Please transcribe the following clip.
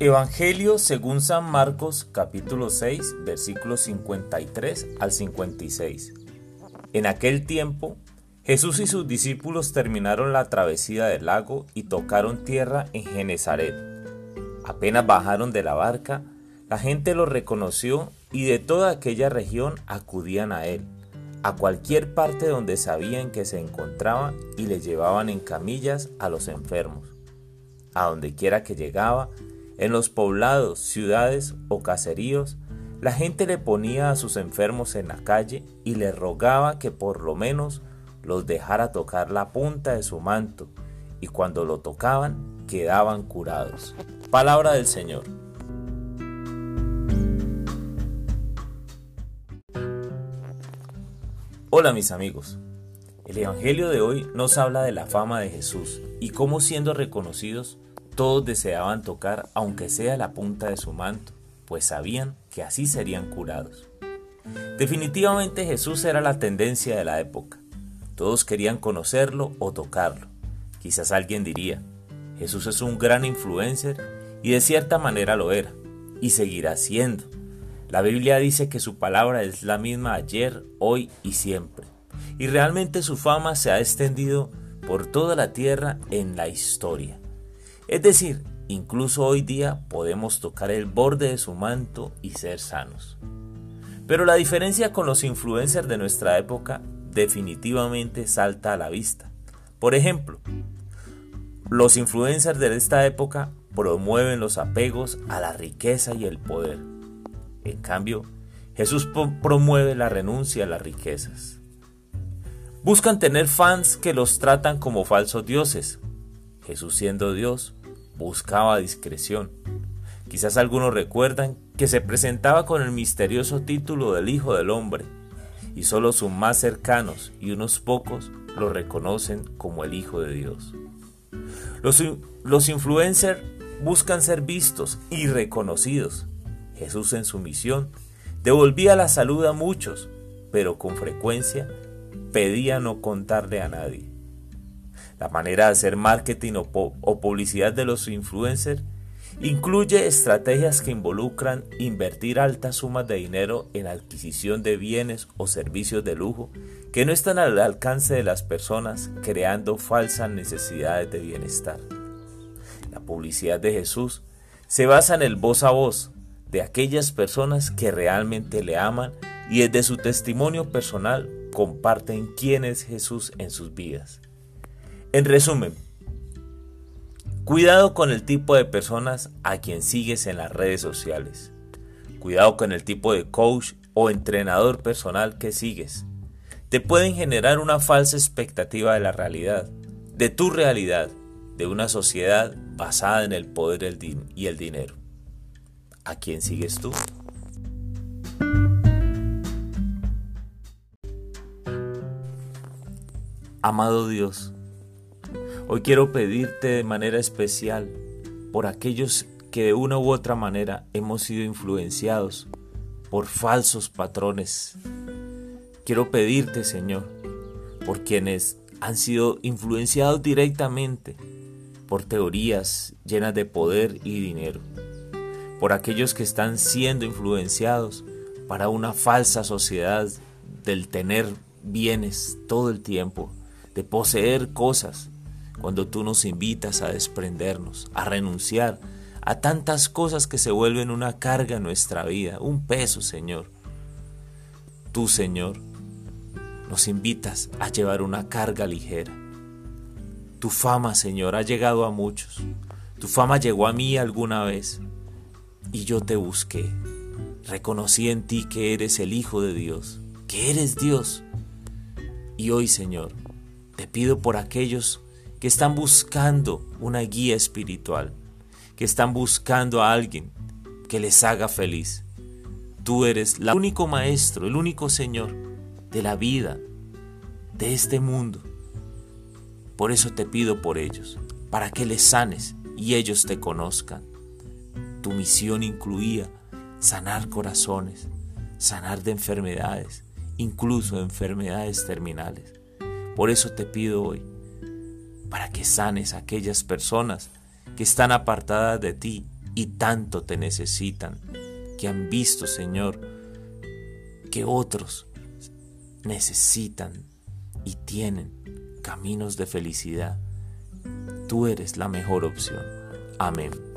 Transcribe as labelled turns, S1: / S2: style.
S1: Evangelio según San Marcos capítulo 6 versículos 53 al 56. En aquel tiempo, Jesús y sus discípulos terminaron la travesía del lago y tocaron tierra en Genezaret. Apenas bajaron de la barca, la gente lo reconoció y de toda aquella región acudían a él, a cualquier parte donde sabían que se encontraba y le llevaban en camillas a los enfermos. A donde quiera que llegaba, en los poblados, ciudades o caseríos, la gente le ponía a sus enfermos en la calle y le rogaba que por lo menos los dejara tocar la punta de su manto, y cuando lo tocaban quedaban curados. Palabra del Señor. Hola mis amigos. El Evangelio de hoy nos habla de la fama de Jesús y cómo siendo reconocidos todos deseaban tocar aunque sea la punta de su manto, pues sabían que así serían curados. Definitivamente Jesús era la tendencia de la época. Todos querían conocerlo o tocarlo. Quizás alguien diría, Jesús es un gran influencer y de cierta manera lo era, y seguirá siendo. La Biblia dice que su palabra es la misma ayer, hoy y siempre. Y realmente su fama se ha extendido por toda la tierra en la historia. Es decir, incluso hoy día podemos tocar el borde de su manto y ser sanos. Pero la diferencia con los influencers de nuestra época definitivamente salta a la vista. Por ejemplo, los influencers de esta época promueven los apegos a la riqueza y el poder. En cambio, Jesús promueve la renuncia a las riquezas. Buscan tener fans que los tratan como falsos dioses, Jesús siendo Dios, buscaba discreción. Quizás algunos recuerdan que se presentaba con el misterioso título del Hijo del Hombre, y solo sus más cercanos y unos pocos lo reconocen como el Hijo de Dios. Los, los influencers buscan ser vistos y reconocidos. Jesús en su misión devolvía la salud a muchos, pero con frecuencia pedía no contarle a nadie. La manera de hacer marketing o, publicidad de los influencers incluye estrategias que involucran invertir altas sumas de dinero en adquisición de bienes o servicios de lujo que no están al alcance de las personas creando falsas necesidades de bienestar. La publicidad de Jesús se basa en el voz a voz de aquellas personas que realmente le aman y desde su testimonio personal comparten quién es Jesús en sus vidas. En resumen, cuidado con el tipo de personas a quien sigues en las redes sociales. Cuidado con el tipo de coach o entrenador personal que sigues. Te pueden generar una falsa expectativa de la realidad, de tu realidad, de una sociedad basada en el poder y el dinero. ¿A quién sigues tú? Amado Dios, Hoy quiero pedirte de manera especial por aquellos que de una u otra manera hemos sido influenciados por falsos patrones. Quiero pedirte, Señor, por quienes han sido influenciados directamente por teorías llenas de poder y dinero, por aquellos que están siendo influenciados para una falsa sociedad del tener bienes todo el tiempo, de poseer cosas, cuando tú nos invitas a desprendernos, a renunciar a tantas cosas que se vuelven una carga en nuestra vida, un peso, Señor. Tú, Señor, nos invitas a llevar una carga ligera. Tu fama, Señor, ha llegado a muchos. Tu fama llegó a mí alguna vez y yo te busqué. Reconocí en ti que eres el Hijo de Dios, que eres Dios. Y hoy, Señor, te pido por aquellos que están buscando una guía espiritual, que están buscando a alguien que les haga feliz. Tú eres el único maestro, el único Señor de la vida, de este mundo. Por eso te pido por ellos, para que les sanes y ellos te conozcan. Tu misión incluía sanar corazones, sanar de enfermedades, incluso enfermedades terminales. Por eso te pido hoy para que sanes a aquellas personas que están apartadas de ti y tanto te necesitan, que han visto, Señor, que otros necesitan y tienen caminos de felicidad. Tú eres la mejor opción. Amén.